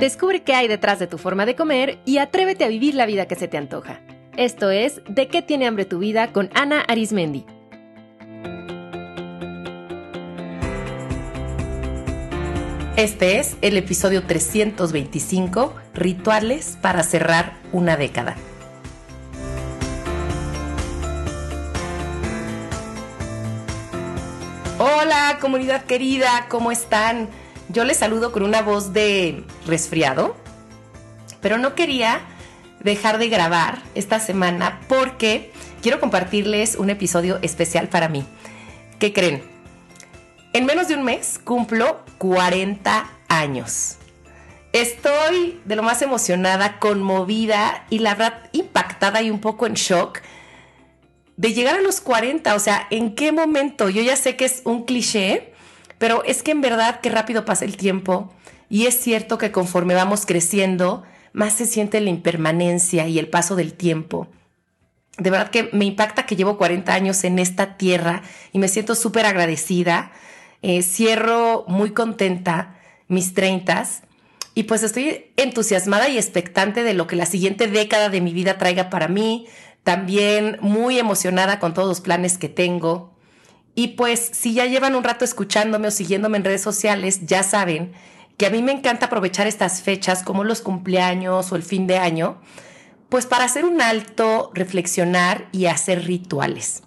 Descubre qué hay detrás de tu forma de comer y atrévete a vivir la vida que se te antoja. Esto es De qué tiene hambre tu vida con Ana Arismendi. Este es el episodio 325, Rituales para cerrar una década. Hola comunidad querida, ¿cómo están? Yo les saludo con una voz de resfriado, pero no quería dejar de grabar esta semana porque quiero compartirles un episodio especial para mí. ¿Qué creen? En menos de un mes cumplo 40 años. Estoy de lo más emocionada, conmovida y la verdad impactada y un poco en shock de llegar a los 40. O sea, ¿en qué momento? Yo ya sé que es un cliché, pero es que en verdad que rápido pasa el tiempo y es cierto que conforme vamos creciendo, más se siente la impermanencia y el paso del tiempo. De verdad que me impacta que llevo 40 años en esta tierra y me siento súper agradecida. Eh, cierro muy contenta mis 30 y pues estoy entusiasmada y expectante de lo que la siguiente década de mi vida traiga para mí. También muy emocionada con todos los planes que tengo. Y pues si ya llevan un rato escuchándome o siguiéndome en redes sociales, ya saben que a mí me encanta aprovechar estas fechas como los cumpleaños o el fin de año, pues para hacer un alto, reflexionar y hacer rituales.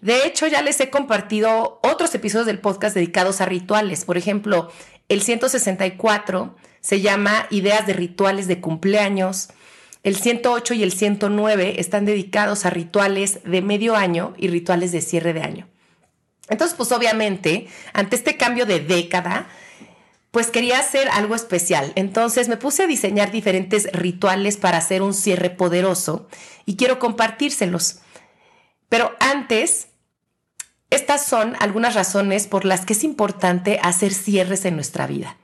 De hecho, ya les he compartido otros episodios del podcast dedicados a rituales. Por ejemplo, el 164 se llama Ideas de rituales de cumpleaños. El 108 y el 109 están dedicados a rituales de medio año y rituales de cierre de año. Entonces, pues obviamente, ante este cambio de década, pues quería hacer algo especial. Entonces me puse a diseñar diferentes rituales para hacer un cierre poderoso y quiero compartírselos. Pero antes, estas son algunas razones por las que es importante hacer cierres en nuestra vida.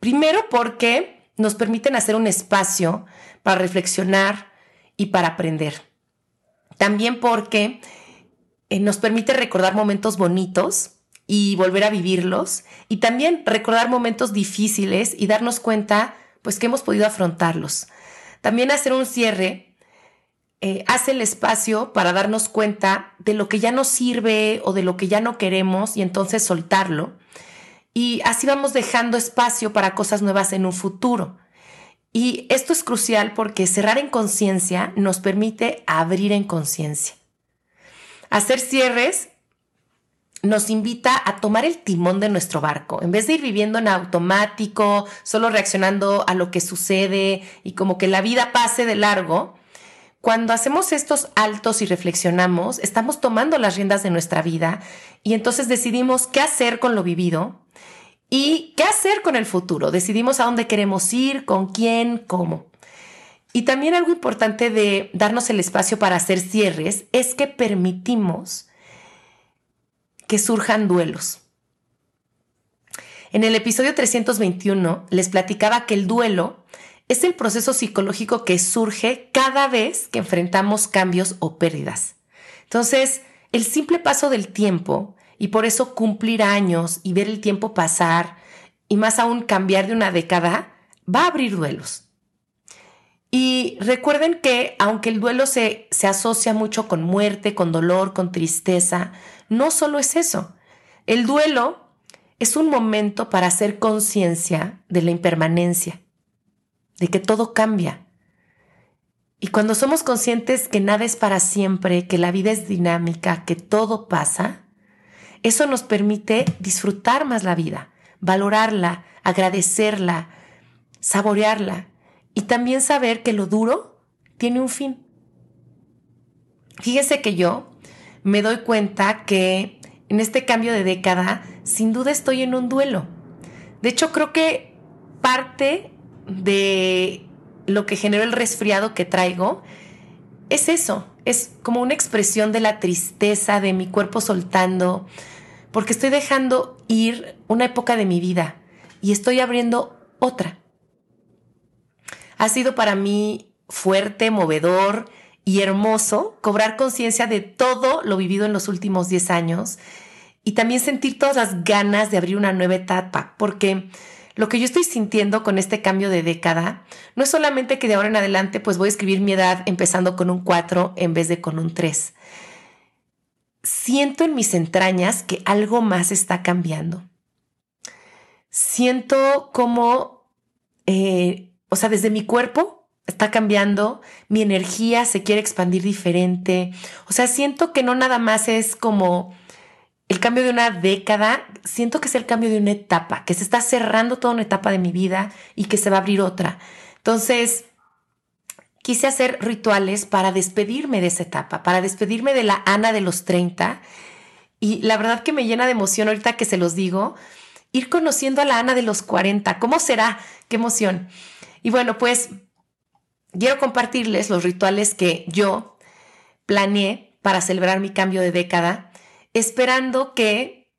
Primero porque nos permiten hacer un espacio para reflexionar y para aprender. También porque eh, nos permite recordar momentos bonitos y volver a vivirlos y también recordar momentos difíciles y darnos cuenta pues que hemos podido afrontarlos. También hacer un cierre eh, hace el espacio para darnos cuenta de lo que ya no sirve o de lo que ya no queremos y entonces soltarlo. Y así vamos dejando espacio para cosas nuevas en un futuro. Y esto es crucial porque cerrar en conciencia nos permite abrir en conciencia. Hacer cierres nos invita a tomar el timón de nuestro barco. En vez de ir viviendo en automático, solo reaccionando a lo que sucede y como que la vida pase de largo, cuando hacemos estos altos y reflexionamos, estamos tomando las riendas de nuestra vida y entonces decidimos qué hacer con lo vivido ¿Y qué hacer con el futuro? Decidimos a dónde queremos ir, con quién, cómo. Y también algo importante de darnos el espacio para hacer cierres es que permitimos que surjan duelos. En el episodio 321 les platicaba que el duelo es el proceso psicológico que surge cada vez que enfrentamos cambios o pérdidas. Entonces, el simple paso del tiempo y por eso cumplir años y ver el tiempo pasar y más aún cambiar de una década va a abrir duelos. Y recuerden que aunque el duelo se, se asocia mucho con muerte, con dolor, con tristeza, no solo es eso. El duelo es un momento para hacer conciencia de la impermanencia, de que todo cambia. Y cuando somos conscientes que nada es para siempre, que la vida es dinámica, que todo pasa, eso nos permite disfrutar más la vida, valorarla, agradecerla, saborearla y también saber que lo duro tiene un fin. Fíjese que yo me doy cuenta que en este cambio de década sin duda estoy en un duelo. De hecho, creo que parte de lo que generó el resfriado que traigo es eso, es como una expresión de la tristeza, de mi cuerpo soltando, porque estoy dejando ir una época de mi vida y estoy abriendo otra. Ha sido para mí fuerte, movedor y hermoso cobrar conciencia de todo lo vivido en los últimos 10 años y también sentir todas las ganas de abrir una nueva etapa, porque lo que yo estoy sintiendo con este cambio de década no es solamente que de ahora en adelante pues voy a escribir mi edad empezando con un 4 en vez de con un 3. Siento en mis entrañas que algo más está cambiando. Siento como, eh, o sea, desde mi cuerpo está cambiando, mi energía se quiere expandir diferente. O sea, siento que no nada más es como el cambio de una década, siento que es el cambio de una etapa, que se está cerrando toda una etapa de mi vida y que se va a abrir otra. Entonces, quise hacer rituales para despedirme de esa etapa, para despedirme de la Ana de los 30. Y la verdad que me llena de emoción ahorita que se los digo, ir conociendo a la Ana de los 40. ¿Cómo será? ¡Qué emoción! Y bueno, pues quiero compartirles los rituales que yo planeé para celebrar mi cambio de década esperando que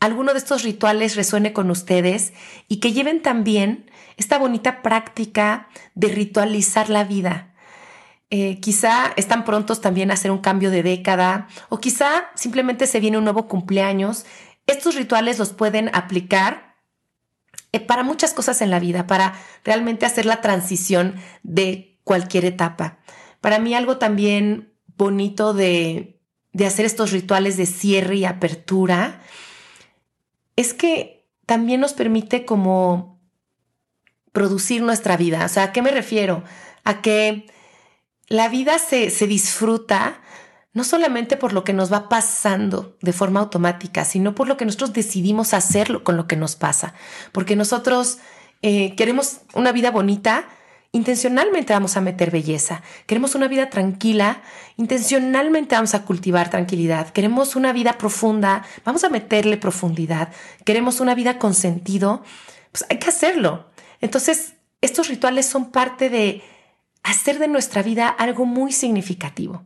alguno de estos rituales resuene con ustedes y que lleven también esta bonita práctica de ritualizar la vida. Eh, quizá están prontos también a hacer un cambio de década o quizá simplemente se viene un nuevo cumpleaños. Estos rituales los pueden aplicar eh, para muchas cosas en la vida, para realmente hacer la transición de cualquier etapa. Para mí algo también bonito de, de hacer estos rituales de cierre y apertura, es que también nos permite como producir nuestra vida. O sea, ¿a qué me refiero? A que la vida se, se disfruta no solamente por lo que nos va pasando de forma automática, sino por lo que nosotros decidimos hacerlo con lo que nos pasa. Porque nosotros eh, queremos una vida bonita, intencionalmente vamos a meter belleza. Queremos una vida tranquila, intencionalmente vamos a cultivar tranquilidad. Queremos una vida profunda, vamos a meterle profundidad. Queremos una vida con sentido, pues hay que hacerlo. Entonces, estos rituales son parte de hacer de nuestra vida algo muy significativo.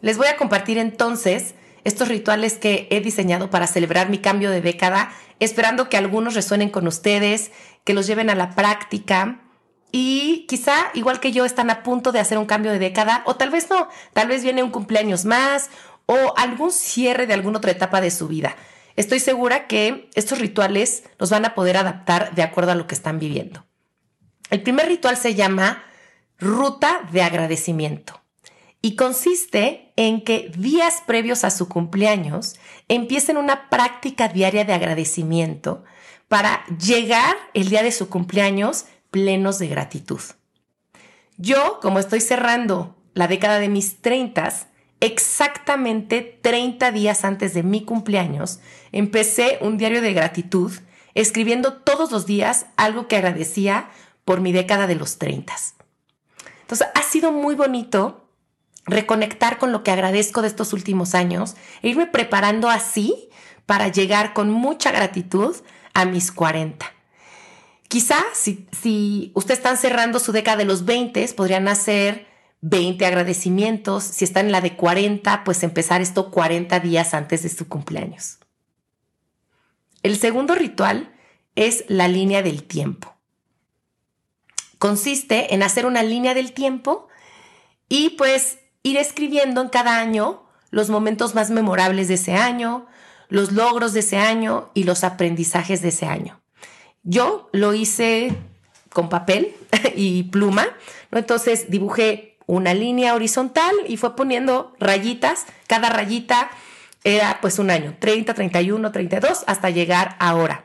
Les voy a compartir entonces estos rituales que he diseñado para celebrar mi cambio de década, esperando que algunos resuenen con ustedes, que los lleven a la práctica y quizá, igual que yo, están a punto de hacer un cambio de década, o tal vez no, tal vez viene un cumpleaños más o algún cierre de alguna otra etapa de su vida. Estoy segura que estos rituales los van a poder adaptar de acuerdo a lo que están viviendo. El primer ritual se llama ruta de agradecimiento y consiste en que días previos a su cumpleaños empiecen una práctica diaria de agradecimiento para llegar el día de su cumpleaños plenos de gratitud. Yo, como estoy cerrando la década de mis 30, exactamente 30 días antes de mi cumpleaños, empecé un diario de gratitud escribiendo todos los días algo que agradecía por mi década de los 30. Entonces, ha sido muy bonito reconectar con lo que agradezco de estos últimos años e irme preparando así para llegar con mucha gratitud a mis 40. Quizá si, si usted está cerrando su década de los 20, podrían hacer 20 agradecimientos. Si está en la de 40, pues empezar esto 40 días antes de su cumpleaños. El segundo ritual es la línea del tiempo. Consiste en hacer una línea del tiempo y pues ir escribiendo en cada año los momentos más memorables de ese año, los logros de ese año y los aprendizajes de ese año. Yo lo hice con papel y pluma. Entonces dibujé una línea horizontal y fue poniendo rayitas. Cada rayita era pues un año, 30, 31, 32, hasta llegar ahora.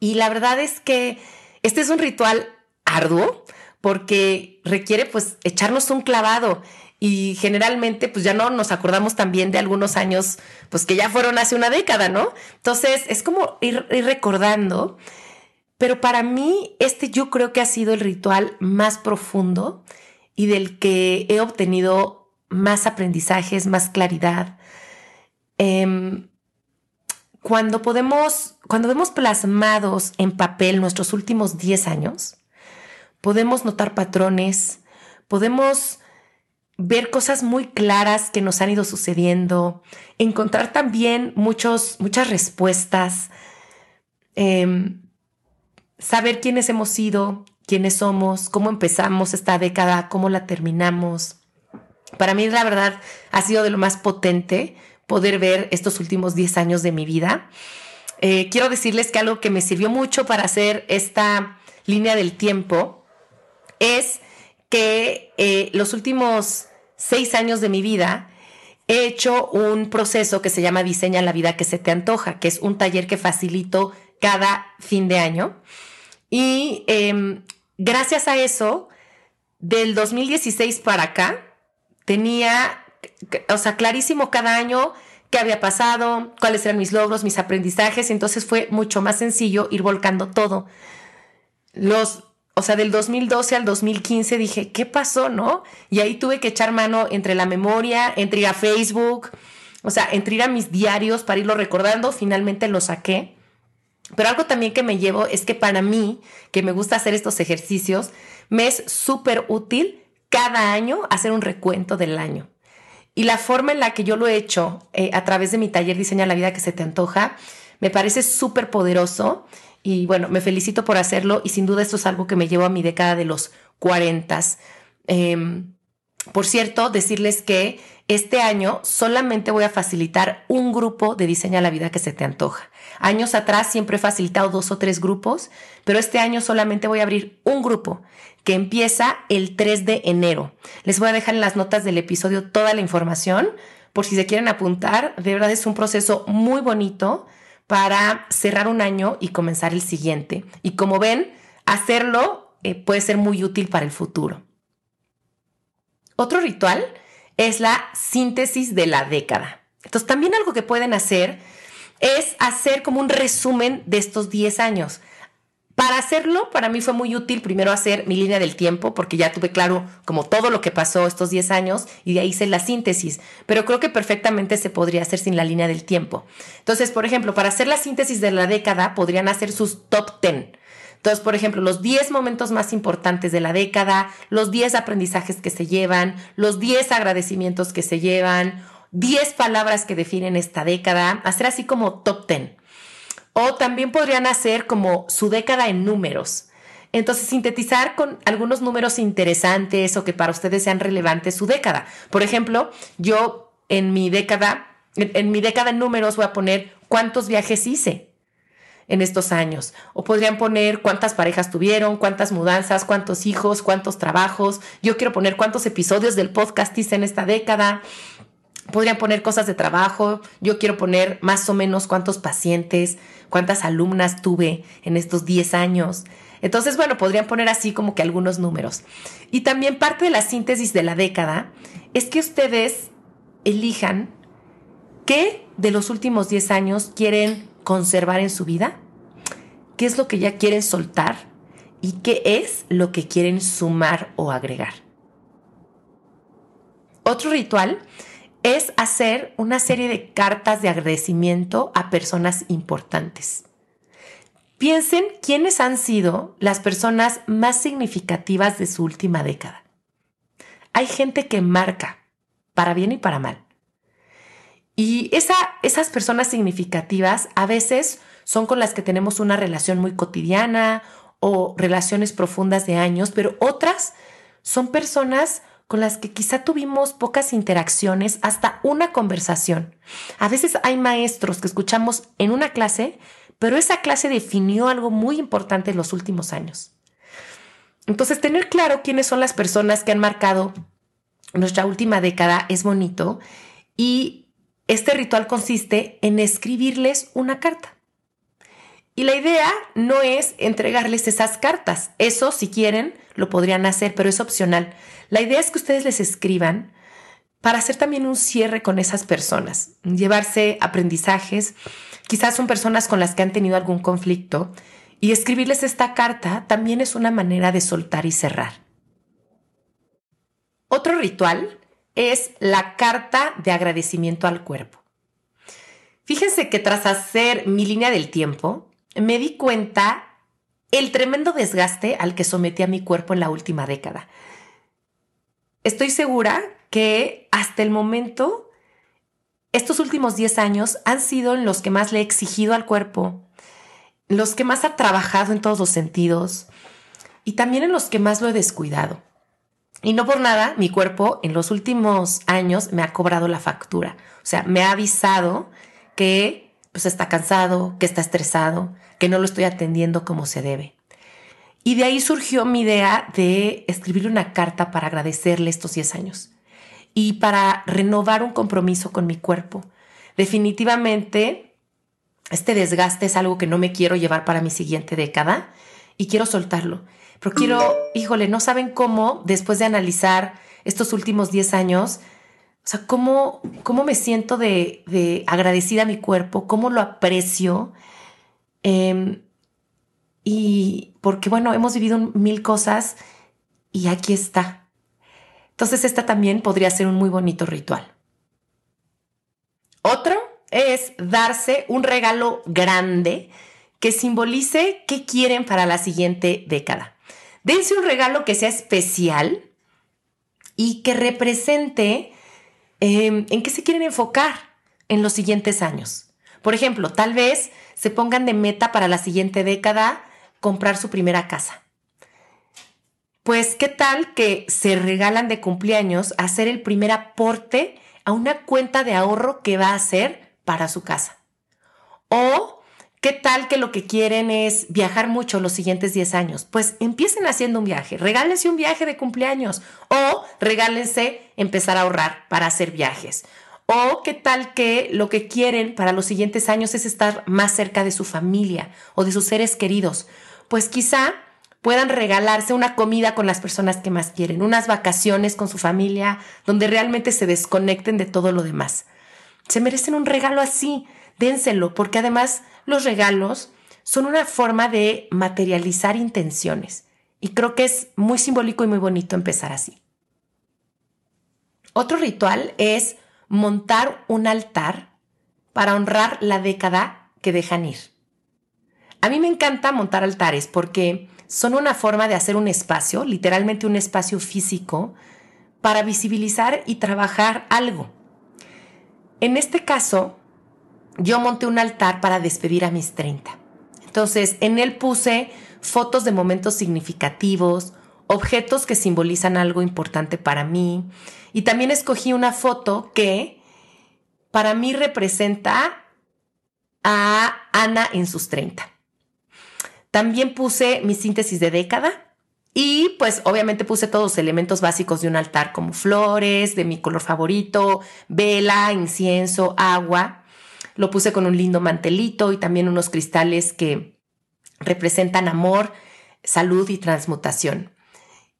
Y la verdad es que este es un ritual arduo porque requiere pues echarnos un clavado y generalmente pues ya no nos acordamos también de algunos años pues que ya fueron hace una década, ¿no? Entonces es como ir, ir recordando pero para mí, este yo creo que ha sido el ritual más profundo y del que he obtenido más aprendizajes, más claridad. Em, cuando podemos, cuando vemos plasmados en papel nuestros últimos 10 años, podemos notar patrones, podemos ver cosas muy claras que nos han ido sucediendo, encontrar también muchos, muchas respuestas. Em, saber quiénes hemos sido, quiénes somos, cómo empezamos esta década, cómo la terminamos. Para mí, la verdad, ha sido de lo más potente poder ver estos últimos 10 años de mi vida. eh, quiero decirles que algo que me sirvió mucho para hacer esta línea del tiempo es que eh, los últimos seis años de mi vida he hecho un proceso que se llama Diseña la vida que se te antoja, que es un taller que facilito cada fin de año. Y em, gracias a eso, del 2016 para acá, tenía, o sea, clarísimo cada año qué había pasado, cuáles eran mis logros, mis aprendizajes, entonces fue mucho más sencillo ir volcando todo. Los, o sea, del 2012 al 2015 dije, ¿qué pasó, no? Y ahí tuve que echar mano entre la memoria, entre ir a Facebook, o sea, entre ir a mis diarios para irlo recordando, finalmente lo saqué. Pero algo también que me llevo es que para mí, que me gusta hacer estos ejercicios, me es súper útil cada año hacer un recuento del año. Y la forma en la que yo lo he hecho eh, a través de mi taller Diseña la vida que se te antoja, me parece súper poderoso. Y bueno, me felicito por hacerlo y sin duda esto es algo que me llevo a mi década de los 40. Em, por cierto, decirles que este año solamente voy a facilitar un grupo de Diseña la vida que se te antoja. Años atrás siempre he facilitado dos o tres grupos, pero este año solamente voy a abrir un grupo que empieza el 3 de enero. Les voy a dejar en las notas del episodio toda la información por si se quieren apuntar. De verdad es un proceso muy bonito para cerrar un año y comenzar el siguiente. Y como ven, hacerlo eh, puede ser muy útil para el futuro. Otro ritual es la síntesis de la década. Entonces, también algo que pueden hacer es hacer como un resumen de estos 10 años. Para hacerlo, para mí fue muy útil primero hacer mi línea del tiempo, porque ya tuve claro como todo lo que pasó estos 10 años y de ahí hice la síntesis, pero creo que perfectamente se podría hacer sin la línea del tiempo. Entonces, por ejemplo, para hacer la síntesis de la década, podrían hacer sus top 10. Entonces, por ejemplo, los 10 momentos más importantes de la década, los 10 aprendizajes que se llevan, los 10 agradecimientos que se llevan, 10 palabras que definen esta década, hacer así como top 10. O también podrían hacer como su década en números. Entonces, sintetizar con algunos números interesantes o que para ustedes sean relevantes su década. Por ejemplo, yo en mi década, en, mi década en números voy a poner cuántos viajes hice en estos años. O podrían poner cuántas parejas tuvieron, cuántas mudanzas, cuántos hijos, cuántos trabajos. Yo quiero poner cuántos episodios del podcast hice en esta década podrían poner cosas de trabajo, yo quiero poner más o menos cuántos pacientes, cuántas alumnas tuve en estos 10 años. Entonces, bueno, podrían poner así como que algunos números. Y también parte de la síntesis de la década es que ustedes elijan qué de los últimos 10 años quieren conservar en su vida, qué es lo que ya quieren soltar y qué es lo que quieren sumar o agregar. Otro ritual es hacer una serie de cartas de agradecimiento a personas importantes. Piensen quiénes han sido las personas más significativas de su última década. Hay gente que marca, para bien y para mal. Y esas personas significativas a veces son con las que tenemos una relación muy cotidiana o relaciones profundas de años, pero otras son personas con las que quizá tuvimos pocas interacciones, hasta una conversación. A veces hay maestros que escuchamos en una clase, pero esa clase definió algo muy importante en los últimos años. Entonces, tener claro quiénes son las personas que han marcado nuestra última década es bonito y este ritual consiste en escribirles una carta. Y la idea no es entregarles esas cartas. Eso, si quieren, lo podrían hacer, pero es opcional. La idea es que ustedes les escriban para hacer también un cierre con esas personas, llevarse aprendizajes. Quizás son personas con las que han tenido algún conflicto y escribirles esta carta también es una manera de soltar y cerrar. Otro ritual es la carta de agradecimiento al cuerpo. Fíjense que tras hacer mi línea del tiempo, me di cuenta el tremendo desgaste al que sometí a mi cuerpo en la última década. Estoy segura que hasta el momento, estos últimos 10 años han sido en los que más le he exigido al cuerpo, los que más ha trabajado en todos los sentidos y también en los que más lo he descuidado. Y no por nada, mi cuerpo en los últimos años me ha cobrado la factura. O sea, me ha avisado que pues está cansado, que está estresado, que no lo estoy atendiendo como se debe. Y de ahí surgió mi idea de escribir una carta para agradecerle estos 10 años y para renovar un compromiso con mi cuerpo. Definitivamente, este desgaste es algo que no me quiero llevar para mi siguiente década y quiero soltarlo. Pero quiero, híjole, no saben cómo, después de analizar estos últimos 10 años, o sea, cómo, cómo me siento de, agradecida a mi cuerpo, cómo lo aprecio. Em, y porque, bueno, hemos vivido mil cosas y aquí está. Entonces, esta también podría ser un muy bonito ritual. Otro es darse un regalo grande que simbolice qué quieren para la siguiente década. Dense un regalo que sea especial y que represente Em, en qué se quieren enfocar en los siguientes años. Por ejemplo, tal vez se pongan de meta para la siguiente década comprar su primera casa. Pues, ¿qué tal que se regalan de cumpleaños hacer el primer aporte a una cuenta de ahorro que va a hacer para su casa? O ¿Qué tal que lo que quieren es viajar mucho los siguientes 10 años? Pues empiecen haciendo un viaje, regálense un viaje de cumpleaños o regálense empezar a ahorrar para hacer viajes. O qué tal que lo que quieren para los siguientes años es estar más cerca de su familia o de sus seres queridos. Pues quizá puedan regalarse una comida con las personas que más quieren, unas vacaciones con su familia, donde realmente se desconecten de todo lo demás. Se merecen un regalo así, dénselo, porque además los regalos son una forma de materializar intenciones. Y creo que es muy simbólico y muy bonito empezar así. Otro ritual es montar un altar para honrar la década que dejan ir. A mí me encanta montar altares porque son una forma de hacer un espacio, literalmente un espacio físico, para visibilizar y trabajar algo. En este caso, yo monté un altar para despedir a mis 30. Entonces, en él puse fotos de momentos significativos, objetos que simbolizan algo importante para mí, y también escogí una foto que para mí representa a Ana en sus 30. También puse mi síntesis de década y pues obviamente puse todos los elementos básicos de un altar como flores, de mi color favorito, vela, incienso, agua. Lo puse con un lindo mantelito y también unos cristales que representan amor, salud y transmutación.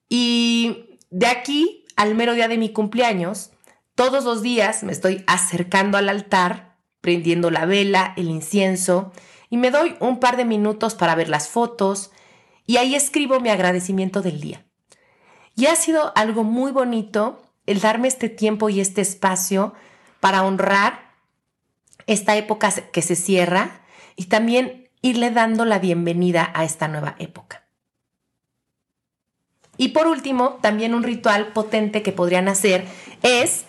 Y de aquí al mero día de mi cumpleaños, todos los días me estoy acercando al altar, prendiendo la vela, el incienso, y me doy un par de minutos para ver las fotos, y ahí escribo mi agradecimiento del día. Y ha sido algo muy bonito el darme este tiempo y este espacio para honrar esta época que se cierra y también irle dando la bienvenida a esta nueva época. Y por último, también un ritual potente que podrían hacer es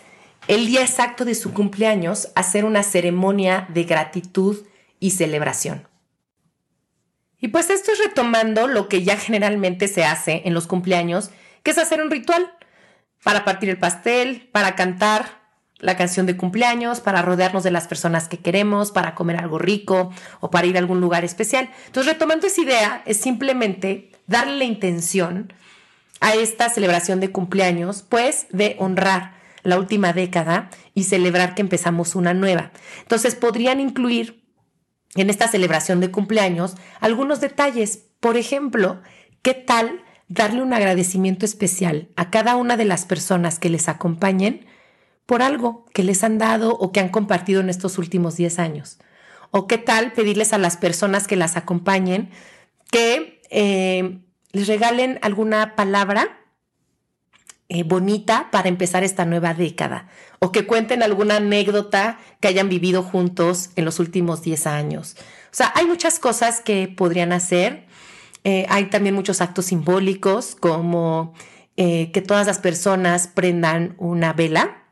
el día exacto de su cumpleaños hacer una ceremonia de gratitud y celebración. Y pues esto es retomando lo que ya generalmente se hace en los cumpleaños, que es hacer un ritual para partir el pastel, para cantar, la canción de cumpleaños, para rodearnos de las personas que queremos, para comer algo rico o para ir a algún lugar especial. Entonces, retomando esa idea, es simplemente darle la intención a esta celebración de cumpleaños, pues de honrar la última década y celebrar que empezamos una nueva. Entonces, podrían incluir en esta celebración de cumpleaños algunos detalles. Por ejemplo, ¿qué tal darle un agradecimiento especial a cada una de las personas que les acompañen? Por algo que les han dado o que han compartido en estos últimos 10 años. O qué tal pedirles a las personas que las acompañen que eh, les regalen alguna palabra eh, bonita para empezar esta nueva década o que cuenten alguna anécdota que hayan vivido juntos en los últimos 10 años. O sea, hay muchas cosas que podrían hacer. Eh, hay también muchos actos simbólicos como que todas las personas prendan una vela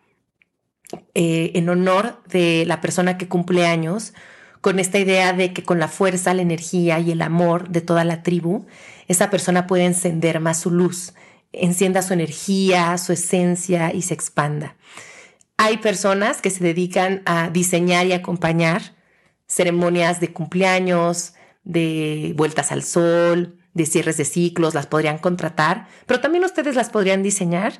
eh, en honor de la persona que cumple años, con esta idea de que con la fuerza, la energía y el amor de toda la tribu, esa persona puede encender más su luz, encienda su energía, su esencia y se expanda. Hay personas que se dedican a diseñar y acompañar ceremonias de cumpleaños, de vueltas al sol, de cierres de ciclos, las podrían contratar, pero también ustedes las podrían diseñar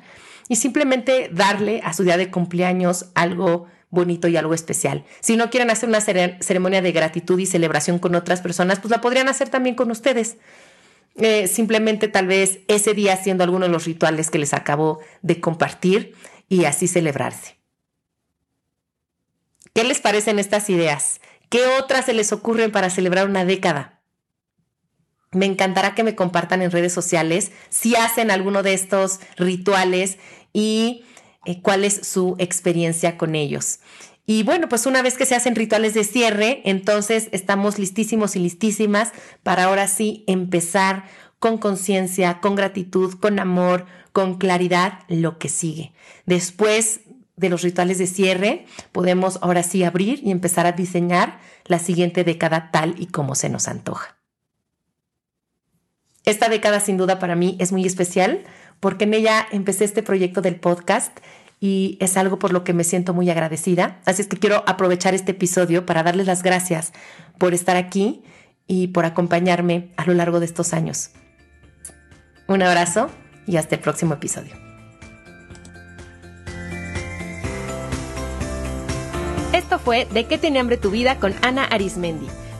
y simplemente darle a su día de cumpleaños algo bonito y algo especial. Si no quieren hacer una ceremonia de gratitud y celebración con otras personas, pues la podrían hacer también con ustedes. Eh, simplemente tal vez ese día haciendo alguno de los rituales que les acabo de compartir y así celebrarse. ¿Qué les parecen estas ideas? ¿Qué otras se les ocurren para celebrar una década? Me encantará que me compartan en redes sociales si hacen alguno de estos rituales y eh, cuál es su experiencia con ellos. Y bueno, pues una vez que se hacen rituales de cierre, entonces estamos listísimos y listísimas para ahora sí empezar con conciencia, con gratitud, con amor, con claridad lo que sigue. Después de los rituales de cierre, podemos ahora sí abrir y empezar a diseñar la siguiente década tal y como se nos antoja. Esta década sin duda para mí es muy especial porque en ella empecé este proyecto del podcast y es algo por lo que me siento muy agradecida. Así es que quiero aprovechar este episodio para darles las gracias por estar aquí y por acompañarme a lo largo de estos años. Un abrazo y hasta el próximo episodio. Esto fue De qué tiene hambre tu vida con Ana Arismendi.